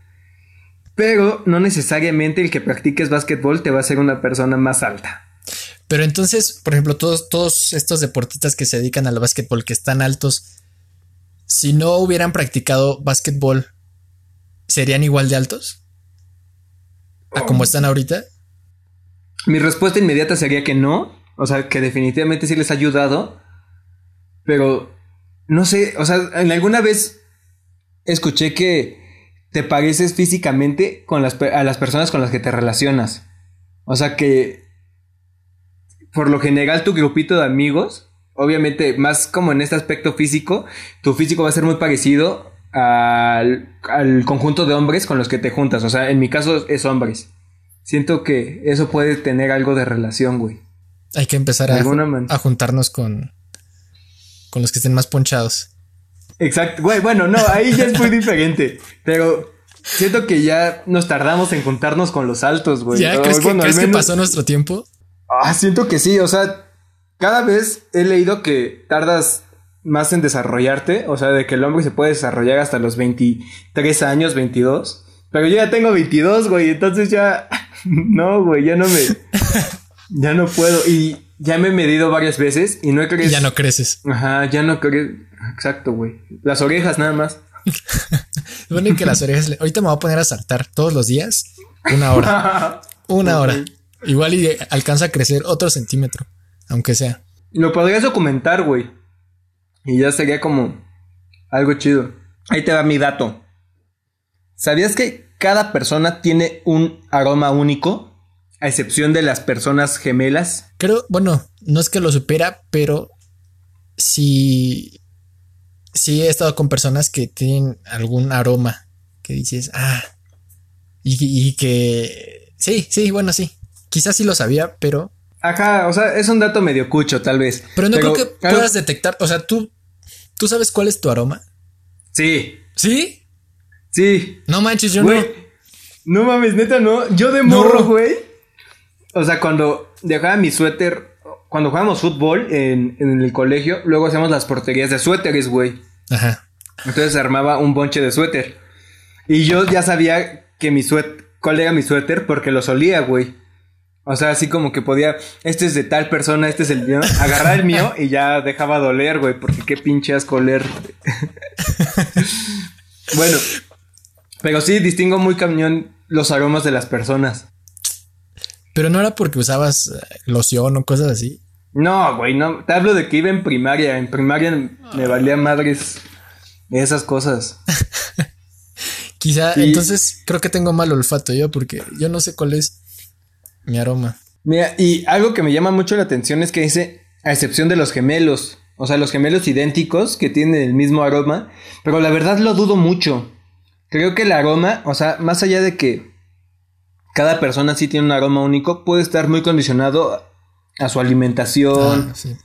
Pero no necesariamente el que practiques básquetbol te va a hacer una persona más alta. Pero entonces, por ejemplo, todos, todos estos deportistas que se dedican al básquetbol que están altos, si no hubieran practicado básquetbol, ¿serían igual de altos? ¿A como oh. están ahorita? Mi respuesta inmediata sería que no. O sea, que definitivamente sí les ha ayudado. Pero no sé, o sea, en alguna vez escuché que te pareces físicamente con las, a las personas con las que te relacionas. O sea que por lo general tu grupito de amigos obviamente, más como en este aspecto físico, tu físico va a ser muy parecido al, conjunto de hombres con los que te juntas. O sea, en mi caso es hombres. Siento que eso puede tener algo de relación, güey. Hay que empezar a, a, juntarnos con, con los que estén más ponchados. Exacto, güey, bueno, no, ahí ya es muy diferente. Pero siento que ya nos tardamos en juntarnos con los altos, güey. ¿Ya crees, que, ¿crees que pasó nuestro tiempo? Ah, siento que sí, o sea, cada vez he leído que tardas más en desarrollarte, o sea, de que el hombre se puede desarrollar hasta los 23 años, 22. Pero yo ya tengo 22, güey, entonces ya [laughs] no, güey, ya no me [laughs] ya no puedo y ya me he medido varias veces y no he crecido. Ya no creces. Ajá, ya no creces. Exacto, güey. Las orejas nada más. [laughs] bueno, que las orejas. Ahorita me voy a poner a saltar todos los días. Una hora. [laughs] Una hora. Igual y alcanza a crecer otro centímetro. Aunque sea. Lo podrías documentar, güey. Y ya sería como algo chido. Ahí te va mi dato. ¿Sabías que cada persona tiene un aroma único? A excepción de las personas gemelas. Creo, bueno, no es que lo supera, pero sí, sí he estado con personas que tienen algún aroma que dices, ah, y, que sí, sí, bueno, sí. Quizás sí lo sabía, pero. Ajá, o sea, es un dato medio cucho, tal vez. Pero no creo que puedas detectar. O sea, tú, tú sabes cuál es tu aroma. Sí. ¿Sí? Sí. No manches, yo no. No mames, neta, no. Yo de morro, güey. O sea, cuando dejaba mi suéter, cuando jugábamos fútbol en, el colegio, luego hacíamos las porterías de suéteres, güey. Ajá. Entonces se armaba un bonche de suéter. Y yo ya sabía que mi suéter, cuál era mi suéter porque lo solía, güey. O sea, así como que podía, este es de tal persona, este es el mío, agarrar el mío y ya dejaba doler, güey, porque qué pinche asco oler. [laughs] bueno, pero sí distingo muy cañón los aromas de las personas. Pero no era porque usabas eh, loción o cosas así. No, güey, no. Te hablo de que iba en primaria. En primaria me valía madres esas cosas. [laughs] Quizá, entonces creo que tengo mal olfato yo porque yo no sé cuál es mi aroma. Mira, y algo que me llama mucho la atención es que dice, a excepción de los gemelos, o sea, los gemelos idénticos que tienen el mismo aroma, pero la verdad lo dudo mucho. Creo que el aroma, o sea, más allá de que cada persona sí tiene un aroma único, puede estar muy condicionado a su alimentación. Ah, sí.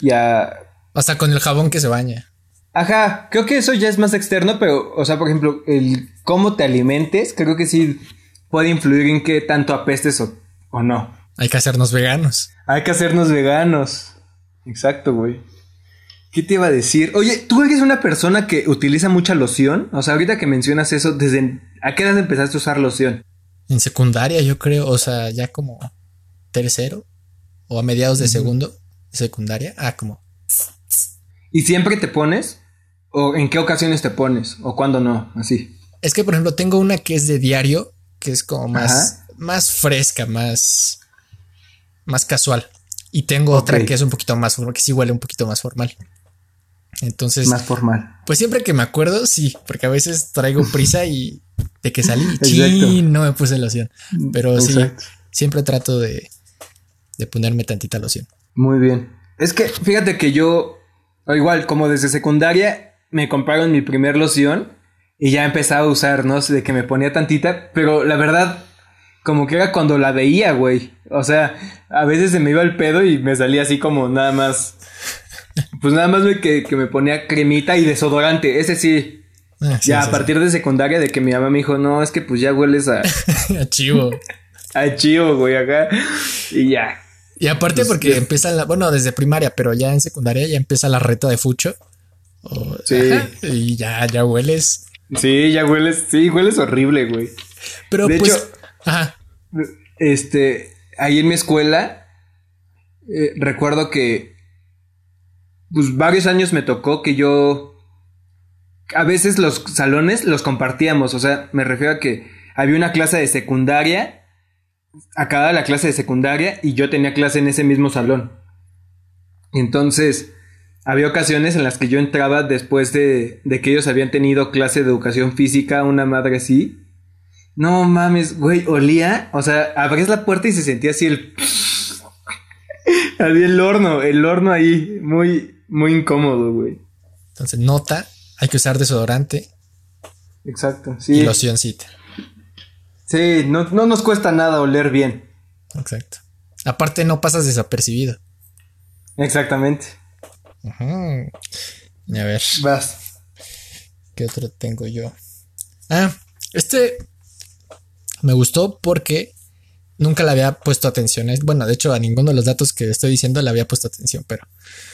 Y a... Hasta con el jabón que se baña. Ajá, creo que eso ya es más externo, pero, o sea, por ejemplo, el cómo te alimentes, creo que sí puede influir en qué tanto apestes o, o no. Hay que hacernos veganos. Hay que hacernos veganos. Exacto, güey. ¿Qué te iba a decir? Oye, ¿tú eres una persona que utiliza mucha loción? O sea, ahorita que mencionas eso, ¿desde a qué edad empezaste a usar loción? En secundaria, yo creo, o sea, ya como tercero o a mediados de segundo, secundaria, ah, como. ¿Y siempre te pones? ¿O en qué ocasiones te pones? ¿O cuándo no? Así. Es que, por ejemplo, tengo una que es de diario, que es como más, más fresca, más, más casual. Y tengo otra que es un poquito más formal, que sí huele un poquito más formal. Entonces. Más formal. Pues siempre que me acuerdo, sí, porque a veces traigo [laughs] prisa y de que salí, y no me puse loción. Pero sí, siempre trato de, de ponerme tantita loción. Muy bien. Es que fíjate que yo, igual, como desde secundaria, me compraron mi primer loción y ya empezaba a usar, ¿no? De que me ponía tantita, pero la verdad, como que era cuando la veía, güey. O sea, a veces se me iba el pedo y me salía así como nada más. Pues nada más que, que me ponía cremita y desodorante. Ese sí, Ah, ya a partir de secundaria, de que mi mamá me dijo, no, es que pues ya hueles a. [laughs] a chivo. [laughs] a chivo, güey, acá. Y ya. Y aparte, pues, porque empieza la. Bueno, desde primaria, pero ya en secundaria ya empieza la reta de fucho. sí. y ya, ya hueles. Sí, ya hueles. Sí, hueles horrible, güey. Pero de pues. Hecho, ajá. Este. Ahí en mi escuela. Eh, recuerdo que. Pues varios años me tocó que yo a veces los salones los compartíamos, o sea, me refiero a que había una clase de secundaria, acababa la clase de secundaria y yo tenía clase en ese mismo salón. Entonces, había ocasiones en las que yo entraba después de, de que ellos habían tenido clase de educación física, una madre así. No mames, güey, olía, o sea, abrías la puerta y se sentía así el... había el horno, el horno ahí, muy, muy incómodo, güey. Entonces, nota hay que usar desodorante. Exacto, sí. Y locioncita. Sí, no, nos cuesta nada oler bien. Exacto. Aparte, no pasas desapercibido. Exactamente. A ver. Vas. ¿Qué otro tengo yo? Ah, este me gustó porque nunca le había puesto atención. Bueno, de hecho, a ninguno de los datos que estoy diciendo le había puesto atención, pero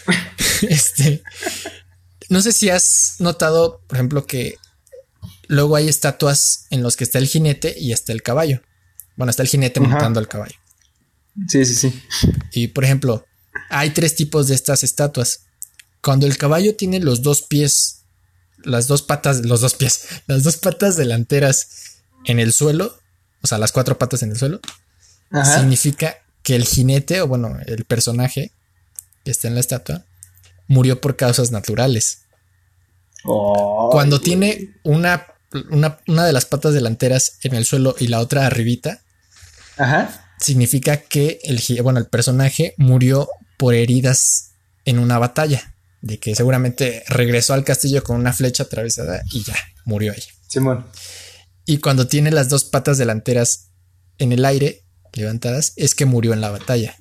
[laughs] este. No sé si has notado, por ejemplo, que luego hay estatuas en los que está el jinete y está el caballo. Bueno, está el jinete montando al caballo. Sí, sí, sí. Y por ejemplo, hay tres tipos de estas estatuas. Cuando el caballo tiene los dos pies, las dos patas, los dos pies, [laughs] las dos patas delanteras en el suelo, o sea, las cuatro patas en el suelo, significa que el jinete, o bueno, el personaje que está en la estatua, murió por causas naturales. Cuando tiene una, una, de las patas delanteras en el suelo y la otra arribita, significa que el, bueno, el personaje murió por heridas en una batalla. De que seguramente regresó al castillo con una flecha atravesada y ya, murió ahí. Simón. Y cuando tiene las dos patas delanteras en el aire, levantadas, es que murió en la batalla.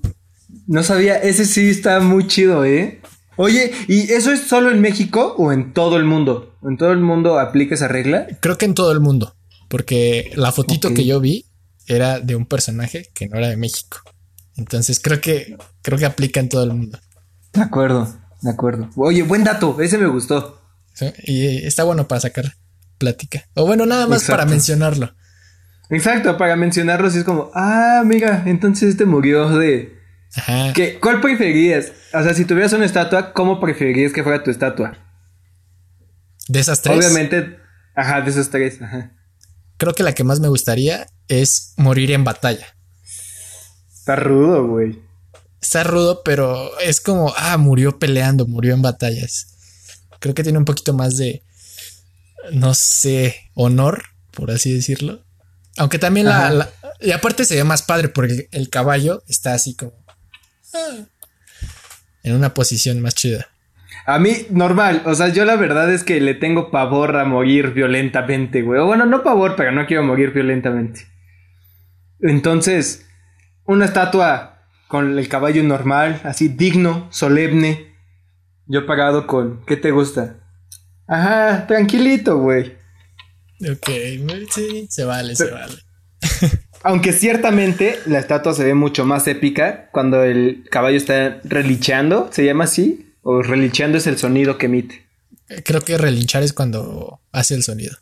No sabía, ese sí está muy chido, ¿eh? Oye, ¿y eso es solo en México o en todo el mundo? ¿En todo el mundo aplica esa regla? Creo que en todo el mundo, porque la fotito que yo vi era de un personaje que no era de México. Entonces creo que creo que aplica en todo el mundo. De acuerdo, de acuerdo. Oye, buen dato, ese me gustó. Y está bueno para sacar plática. O bueno, nada más para mencionarlo. Exacto, para mencionarlo, si es como, ah, amiga, entonces este murió de Ajá. ¿Qué, ¿Cuál preferirías? O sea, si tuvieras una estatua, ¿cómo preferirías que fuera tu estatua? ¿De esas tres? Obviamente, ajá, de esas tres, ajá. Creo que la que más me gustaría es morir en batalla. Está rudo, güey. Está rudo, pero es como, ah, murió peleando, murió en batallas. Creo que tiene un poquito más de, no sé, honor, por así decirlo. Aunque también la, Y aparte se ve más padre porque el caballo está así como en una posición más chida. A mí, normal. O sea, yo la verdad es que le tengo pavor a morir violentamente, güey. Bueno, no pavor, pero no quiero morir violentamente. Entonces, una estatua con el caballo normal, así digno, solemne. Yo pagado con. ¿Qué te gusta? Ajá, tranquilito, güey. Ok, sí, se vale, se vale. Aunque ciertamente la estatua se ve mucho más épica cuando el caballo está relinchando, ¿se llama así? ¿O relinchando es el sonido que emite? Creo que relinchar es cuando hace el sonido.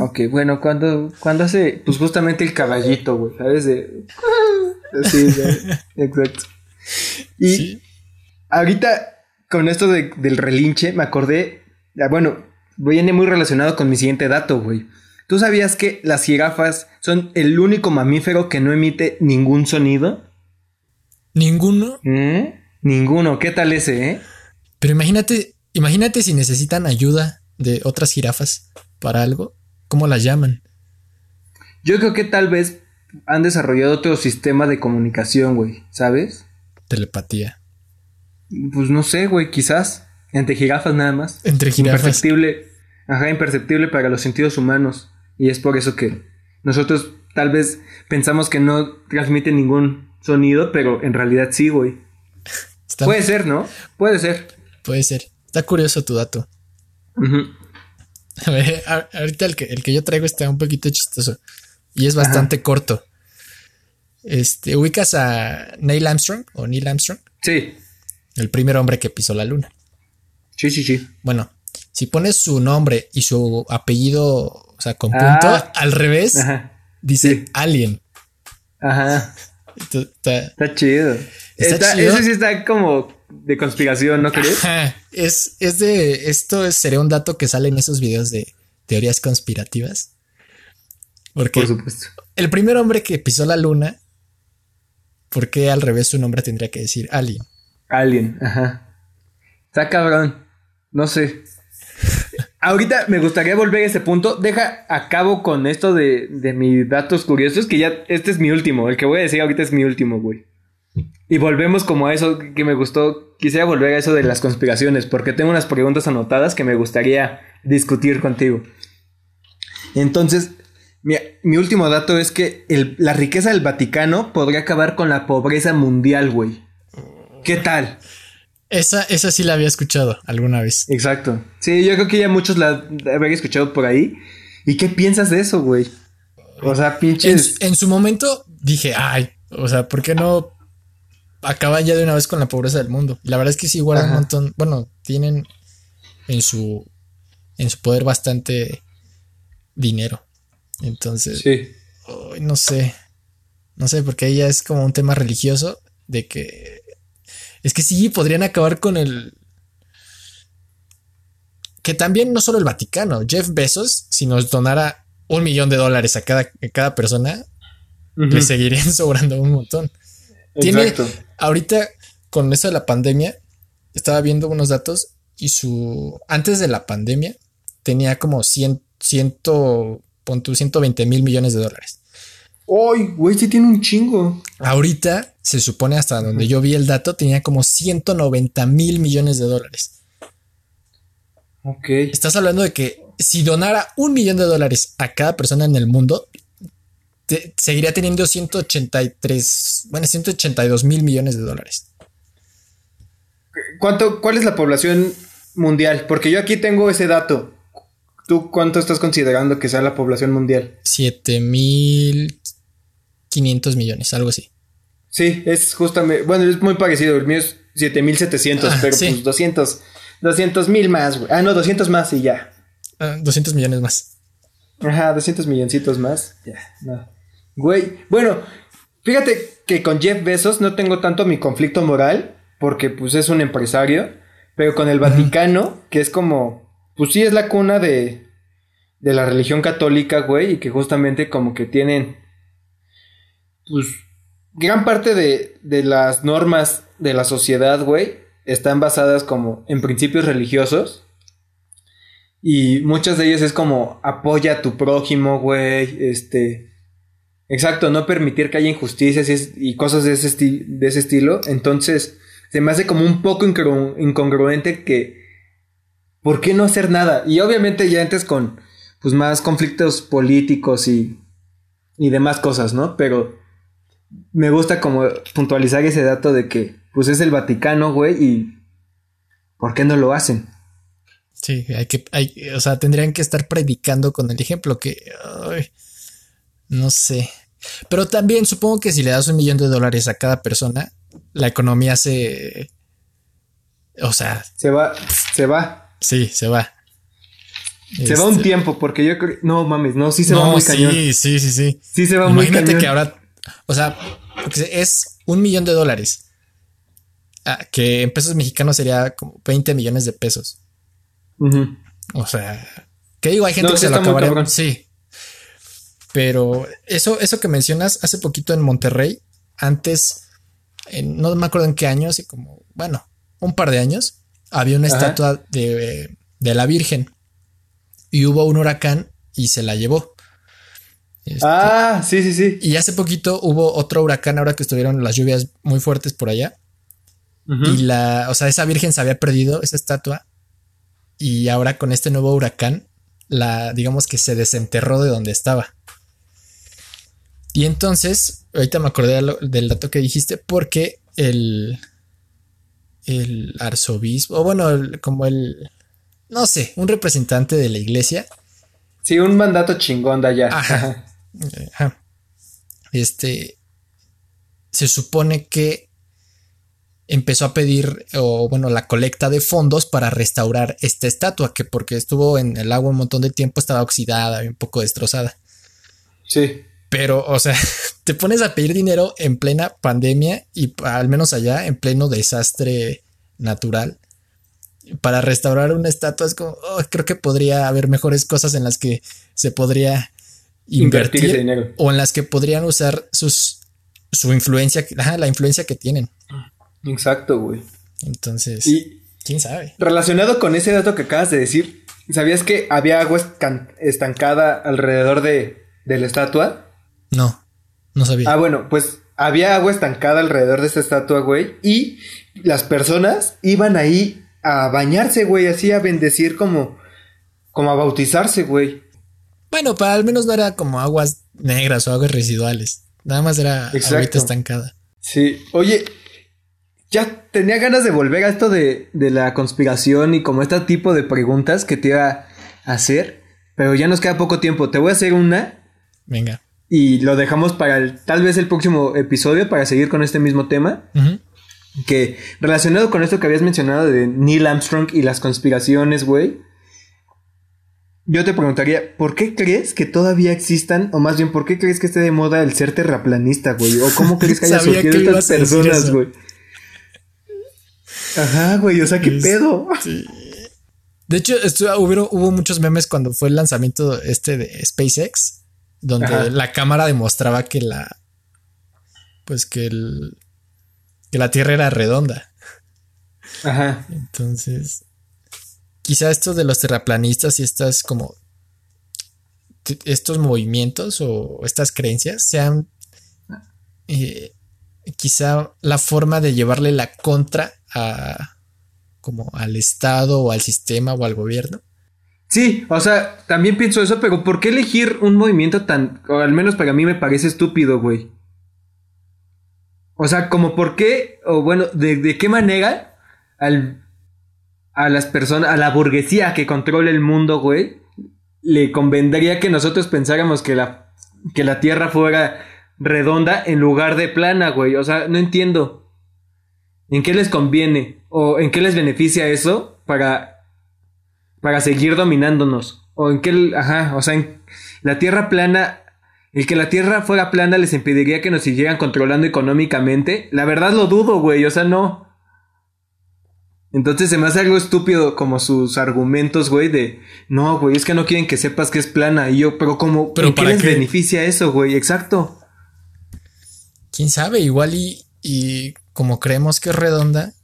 Ok, bueno, cuando, cuando hace, pues justamente el caballito, güey, ¿sabes? [laughs] Sí, exacto. Y ahorita, con esto del relinche, me acordé, bueno, viene muy relacionado con mi siguiente dato, güey. ¿Tú sabías que las jirafas son el único mamífero que no emite ningún sonido? ¿Ninguno? ¿Eh? Ninguno. ¿Qué tal ese, eh? Pero imagínate, imagínate si necesitan ayuda de otras jirafas para algo. ¿Cómo las llaman? Yo creo que tal vez han desarrollado otro sistema de comunicación, güey. ¿Sabes? Telepatía. Pues no sé, güey, quizás. Entre jirafas nada más. Entre jirafas. Imperceptible. Ajá, imperceptible para los sentidos humanos. Y es por eso que nosotros tal vez pensamos que no transmite ningún sonido, pero en realidad sí, güey. Puede ser, ¿no? Puede ser. Puede ser. Está curioso tu dato. A ver, ahorita el que, el que yo traigo está un poquito chistoso. Y es bastante corto. Este, ¿ubicas a Neil Armstrong o Neil Armstrong? Sí. El primer hombre que pisó la luna. Sí, sí, sí. Bueno, si pones su nombre y su apellido o sea, con punto ah. al revés, dice Alien. Ajá. Está, chido. Está, Eso sí está como de conspiración, ¿no crees? Es, es de. Esto sería un dato que sale en esos videos de teorías conspirativas. Porque Por supuesto. El primer hombre que pisó la luna, ¿por qué al revés su nombre tendría que decir Alien? Alien, ajá. Está cabrón. No sé. Ahorita me gustaría volver a ese punto. Deja a cabo con esto de, de mis datos curiosos, que ya este es mi último. El que voy a decir ahorita es mi último, güey. Y volvemos como a eso que me gustó. Quisiera volver a eso de las conspiraciones, porque tengo unas preguntas anotadas que me gustaría discutir contigo. Entonces, mi, mi último dato es que la riqueza del Vaticano podría acabar con la pobreza mundial, güey. ¿Qué tal? Esa, esa sí la había escuchado alguna vez. Exacto. Sí, yo creo que ya muchos la habían escuchado por ahí. ¿Y qué piensas de eso, güey? O sea, pinches. En, su momento dije, ay, o sea, ¿por qué no acaban ya de una vez con la pobreza del mundo. Y la verdad es que sí guardan un montón, bueno, tienen en su en su poder bastante dinero. Entonces, sí. no sé. No sé, porque ahí ya es como un tema religioso de que es que sí podrían acabar con el que también no solo el Vaticano, Jeff Bezos, si nos donara un millón de dólares a cada, cada persona, le seguirían [laughs] sobrando un montón. Tiene, ahorita con eso de la pandemia, estaba viendo unos datos y su, antes de la pandemia, tenía como 100, 120 mil millones de dólares. ¡Ay, güey! Sí tiene un chingo. Ahorita se supone hasta donde yo vi el dato, tenía como 190 mil millones de dólares. Ok. Estás hablando de que si donara un millón de dólares a cada persona en el mundo, seguiría teniendo 183, bueno, 182 mil millones de dólares. ¿Cuánto, ¿Cuál es la población mundial? Porque yo aquí tengo ese dato. ¿Tú cuánto estás considerando que sea la población mundial? 7500 millones, algo así. Sí, es justamente, bueno, es muy parecido. El mío es 7700, ah, pero pues 200, 200 mil más, güey. Ah, no, 200 más y ya. 200 ah, millones más. Ajá, 200 milloncitos más. Ya, no. Güey, bueno, fíjate que con Jeff Bezos no tengo tanto mi conflicto moral, porque pues es un empresario, pero con el Vaticano, que es como, pues sí es la cuna de, de la religión católica, güey, y que justamente como que tienen, pues, gran parte de, de las normas de la sociedad, güey, están basadas como en principios religiosos. Y muchas de ellas es como apoya a tu prójimo, güey, este... Exacto, no permitir que haya injusticias y, cosas de ese, de ese estilo. Entonces, se me hace como un poco incongruente que... ¿Por qué no hacer nada? Y obviamente ya antes con pues más conflictos políticos y, y demás cosas, ¿no? Pero me gusta como puntualizar ese dato de que pues es el Vaticano, güey, y ¿por qué no lo hacen? Sí, hay que, hay, o sea, tendrían que estar predicando con el ejemplo que, no sé. Pero también supongo que si le das un millón de dólares a cada persona, la economía se, o sea, se va, se va. Sí, se va. Se va un este tiempo, porque yo creo. No mames, no, sí se va muy cañón. Sí, sí, sí, sí. Sí se va muy cañón. Imagínate que ahora. O sea, es un millón de dólares. Ah, que en pesos mexicanos sería como 20 millones de pesos. O sea, que digo, hay gente que se lo acabaría. Sí. Pero eso, eso que mencionas hace poquito en Monterrey, antes, no me acuerdo en qué año, así como, bueno, un par de años, había una estatua de, de, la Virgen y hubo un huracán y se la llevó. Este, ah, sí, sí, sí. Y hace poquito hubo otro huracán ahora que estuvieron las lluvias muy fuertes por allá y la, o sea, esa virgen se había perdido, esa estatua. Y ahora con este nuevo huracán, la, digamos que se desenterró de donde estaba. Y entonces, ahorita me acordé del dato que dijiste, porque el, el arzobispo, o bueno, como el, no sé, un representante de la iglesia. Sí, un mandato chingón de allá. Ajá. [laughs] Este, se supone que empezó a pedir, o bueno, la colecta de fondos para restaurar esta estatua, que porque estuvo en el agua un montón de tiempo estaba oxidada y un poco destrozada. Sí. Pero, o sea, [laughs] te pones a pedir dinero en plena pandemia y al menos allá, en pleno desastre natural, para restaurar una estatua es como, oh, creo que podría haber mejores cosas en las que se podría invertir, ese dinero. o en las que podrían usar sus, su influencia, la influencia que tienen. Exacto, güey. Entonces, quién sabe. Relacionado con ese dato que acabas de decir, ¿sabías que había agua estancada alrededor de, la estatua? No, no sabía. Ah, bueno, pues había agua estancada alrededor de esta estatua, güey, y las personas iban ahí a bañarse, güey, así a bendecir como, como a bautizarse, güey. Bueno, para al menos no era como aguas negras o aguas residuales. Nada más era agua estancada. Sí, oye, ya tenía ganas de volver a esto de, la conspiración y como este tipo de preguntas que te iba a hacer, pero ya nos queda poco tiempo. Te voy a hacer una. Venga. Y lo dejamos para el, tal vez el próximo episodio para seguir con este mismo tema. Que relacionado con esto que habías mencionado de Neil Armstrong y las conspiraciones, güey. Yo te preguntaría, ¿por qué crees que todavía existan, o más bien, ¿por qué crees que esté de moda el ser terraplanista, güey? ¿O cómo [laughs] crees que haya surgido estas personas, güey? Ajá, güey, o sea, ¿qué pedo? Sí. De hecho, hubo, hubo, muchos memes cuando fue el lanzamiento este de SpaceX, donde la cámara demostraba que la. Pues que el. que la Tierra era redonda. Ajá. Entonces. Quizá esto de los terraplanistas y estas como. estos movimientos o estas creencias sean. Eh, quizá la forma de llevarle la contra a como al Estado o al sistema o al gobierno. Sí, o sea, también pienso eso, pero ¿por qué elegir un movimiento tan, o al menos para mí me parece estúpido, güey? O sea, como por qué, o bueno, de, qué manera al, a las personas, a la burguesía que controla el mundo, güey, le convendría que nosotros pensáramos que la, que la Tierra fuera redonda en lugar de plana, güey. O sea, no entiendo. ¿En qué les conviene? ¿O en qué les beneficia eso para, para seguir dominándonos? ¿O en qué, ajá, o sea, en la Tierra plana, el que la Tierra fuera plana les impediría que nos siguieran controlando económicamente? La verdad lo dudo, güey, o sea, no. Entonces se me hace algo estúpido como sus argumentos, güey, de no, güey, es que no quieren que sepas que es plana. Y yo, pero como, ¿Pero ¿en qué les beneficia eso, güey? Exacto. Quién sabe, igual y, y como creemos que es redonda,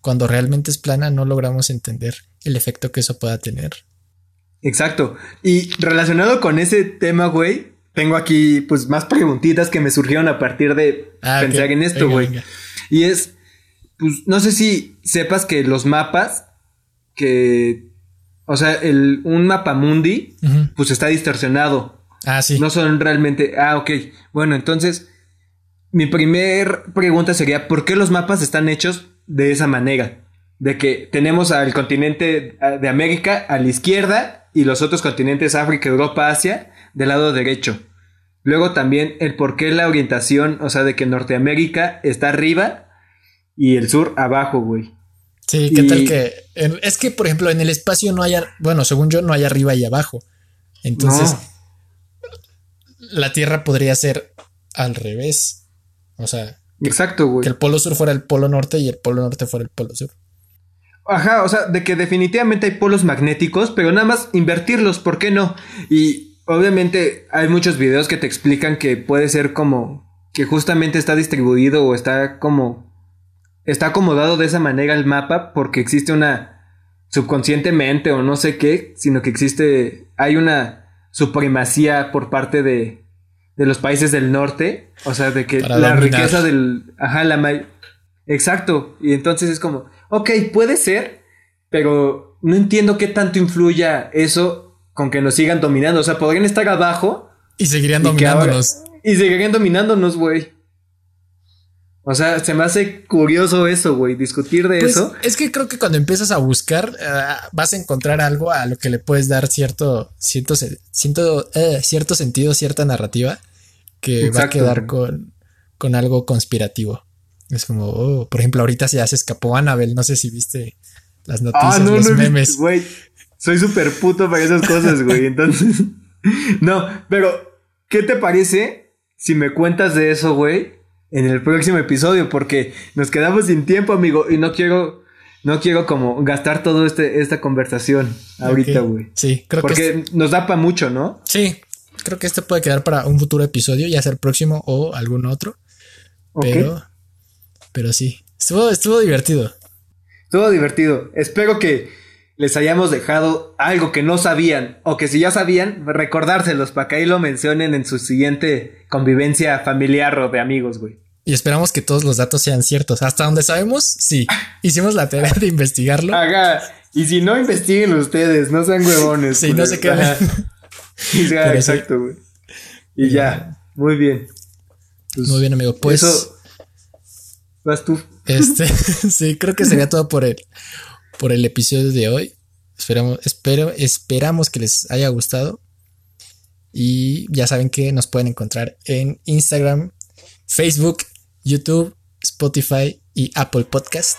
cuando realmente es plana no logramos entender el efecto que eso pueda tener. Exacto. Y relacionado con ese tema, güey, tengo aquí pues más preguntitas que me surgieron a partir de ah, pensar en esto, güey. Y es, pues no sé si sepas que los mapas, que, o sea, el, un mapa mundi, pues está distorsionado. Ah, sí. No son realmente, ah, ok. Bueno, entonces mi primer pregunta sería, ¿por qué los mapas están hechos de esa manera? De que tenemos al continente de América a la izquierda y los otros continentes África, Europa, Asia del lado derecho. Luego también el por qué la orientación, o sea, de que Norteamérica está arriba y el sur abajo, güey. Sí, ¿qué tal que...? Es que, por ejemplo, en el espacio no hay... Bueno, según yo, no hay arriba y abajo. Entonces, la Tierra podría ser al revés. O sea, Exacto, güey. Que el polo sur fuera el polo norte y el polo norte fuera el polo sur. Ajá, o sea, de que definitivamente hay polos magnéticos, pero nada más invertirlos, ¿por qué no? Y obviamente hay muchos videos que te explican que puede ser como que justamente está distribuido o está como está acomodado de esa manera el mapa porque existe una subconscientemente o no sé qué, sino que existe hay una supremacía por parte de de los países del norte, o sea, de que la riqueza del, ajá, la exacto, y entonces es como, ok, puede ser, pero no entiendo qué tanto influya eso con que nos sigan dominando, o sea, podrían estar abajo y seguirían dominándonos. y seguirían dominándonos, güey. O sea, se me hace curioso eso, güey, discutir de pues, eso. Es que creo que cuando empiezas a buscar, eh, vas a encontrar algo a lo que le puedes dar cierto, cierto, cierto, eh, cierto sentido, cierta narrativa que va a quedar con, con algo conspirativo. Es como, oh, por ejemplo, ahorita ya se escapó Annabelle. No sé si viste las noticias, ah, no, los memes. Güey, soy súper puto para esas cosas, güey. Entonces, [laughs] no, pero, ¿qué te parece si me cuentas de eso, güey? En el próximo episodio, porque nos quedamos sin tiempo, amigo, y no quiero, no quiero como gastar toda este, esta conversación ahorita, güey. Sí, creo que. Porque nos da para mucho, ¿no? Sí, creo que este puede quedar para un futuro episodio, ya sea el próximo o algún otro. Pero, pero sí, estuvo, estuvo divertido. Estuvo divertido. Espero que les hayamos dejado algo que no sabían o que si ya sabían, recordárselos para que ahí lo mencionen en su siguiente convivencia familiar o de amigos, güey. Y esperamos que todos los datos sean ciertos. Hasta donde sabemos, sí. Hicimos la tarea de investigarlo. Haga. Y si no, investiguen ustedes, no sean huevones. Sí, no se queden. exacto, güey. Y ya, muy bien. Pues, muy bien, amigo. Pues. Eso, vas tú. Este, [laughs] sí, creo que sería todo por el, por el episodio de hoy. Esperamos, espero, esperamos que les haya gustado. Y ya saben que nos pueden encontrar en Instagram, Facebook, YouTube, Spotify y Apple Podcast.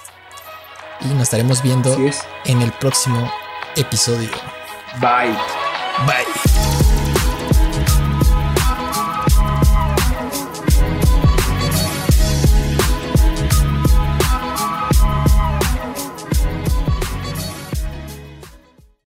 Y nos estaremos viendo es. en el próximo episodio. Bye. Bye.